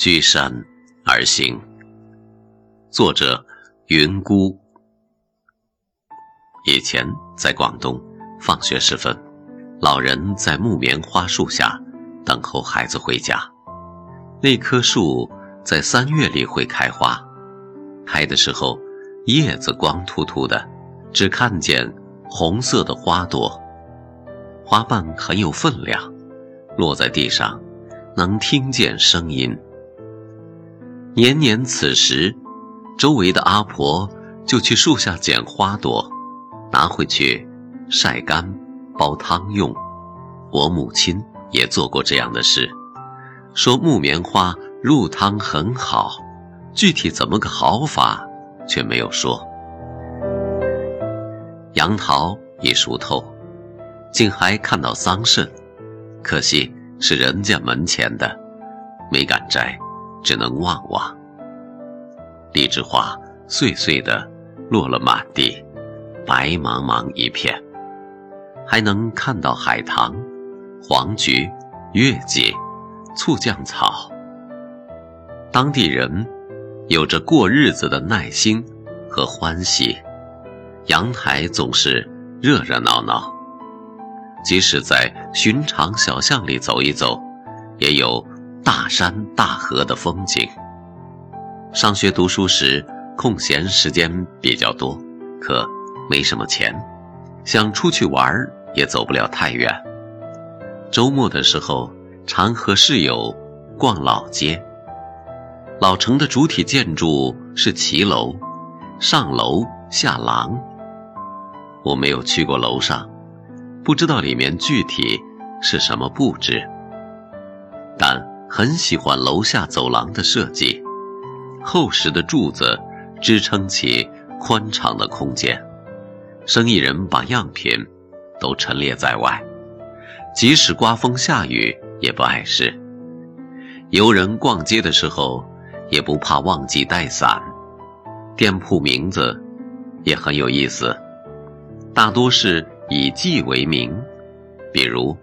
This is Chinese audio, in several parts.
居山而行。作者：云姑。以前在广东，放学时分，老人在木棉花树下等候孩子回家。那棵树在三月里会开花，开的时候叶子光秃秃的，只看见红色的花朵。花瓣很有分量，落在地上，能听见声音。年年此时，周围的阿婆就去树下捡花朵，拿回去晒干，煲汤用。我母亲也做过这样的事，说木棉花入汤很好，具体怎么个好法，却没有说。杨桃已熟透。竟还看到桑葚，可惜是人家门前的，没敢摘，只能望望。荔枝花碎碎的落了满地，白茫茫一片。还能看到海棠、黄菊、月季、醋酱草。当地人有着过日子的耐心和欢喜，阳台总是热热闹闹。即使在寻常小巷里走一走，也有大山大河的风景。上学读书时，空闲时间比较多，可没什么钱，想出去玩也走不了太远。周末的时候，常和室友逛老街。老城的主体建筑是骑楼，上楼下廊。我没有去过楼上。不知道里面具体是什么布置，但很喜欢楼下走廊的设计，厚实的柱子支撑起宽敞的空间，生意人把样品都陈列在外，即使刮风下雨也不碍事。游人逛街的时候也不怕忘记带伞，店铺名字也很有意思，大多是。以记为名，比如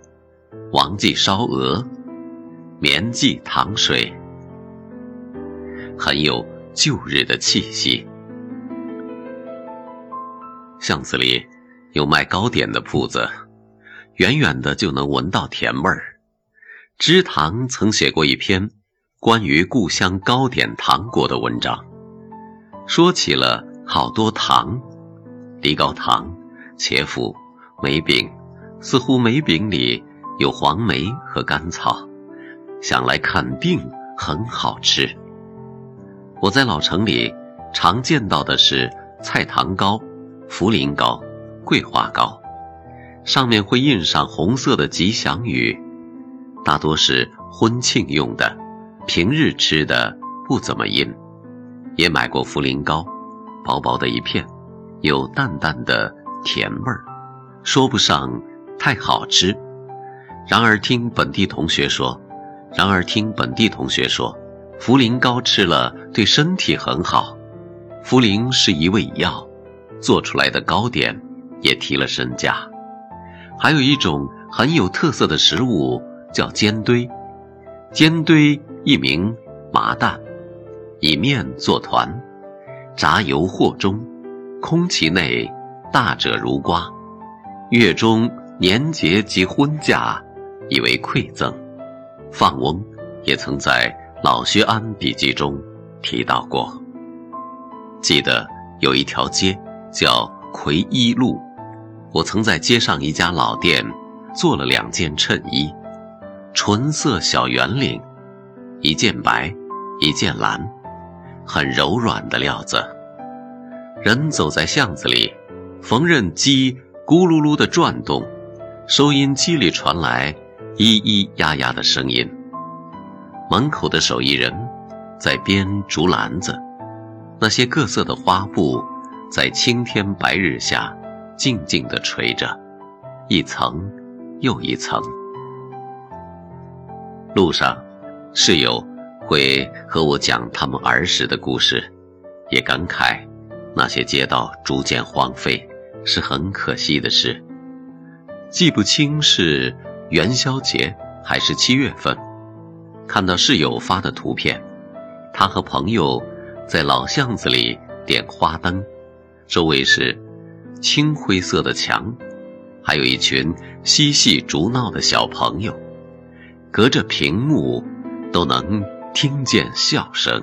王记烧鹅、绵记糖水，很有旧日的气息。巷子里有卖糕点的铺子，远远的就能闻到甜味儿。知堂曾写过一篇关于故乡糕点糖果的文章，说起了好多糖：梨膏糖、茄脯。梅饼，似乎梅饼里有黄梅和甘草，想来肯定很好吃。我在老城里常见到的是菜糖糕、茯苓糕、桂花糕，上面会印上红色的吉祥语，大多是婚庆用的，平日吃的不怎么印。也买过茯苓糕，薄薄的一片，有淡淡的甜味儿。说不上太好吃，然而听本地同学说，然而听本地同学说，茯苓糕吃了对身体很好。茯苓是一味药，做出来的糕点也提了身价。还有一种很有特色的食物叫煎堆，煎堆一名麻蛋，以面做团，炸油惑中，空其内，大者如瓜。月中年节及婚嫁，以为馈赠。放翁也曾在老薛安笔记中提到过。记得有一条街叫葵一路，我曾在街上一家老店做了两件衬衣，纯色小圆领，一件白，一件蓝，很柔软的料子。人走在巷子里，缝纫机。咕噜噜的转动，收音机里传来咿咿呀呀的声音。门口的手艺人在编竹篮子，那些各色的花布在青天白日下静静地垂着，一层又一层。路上，室友会和我讲他们儿时的故事，也感慨那些街道逐渐荒废。是很可惜的事，记不清是元宵节还是七月份，看到室友发的图片，他和朋友在老巷子里点花灯，周围是青灰色的墙，还有一群嬉戏逐闹的小朋友，隔着屏幕都能听见笑声。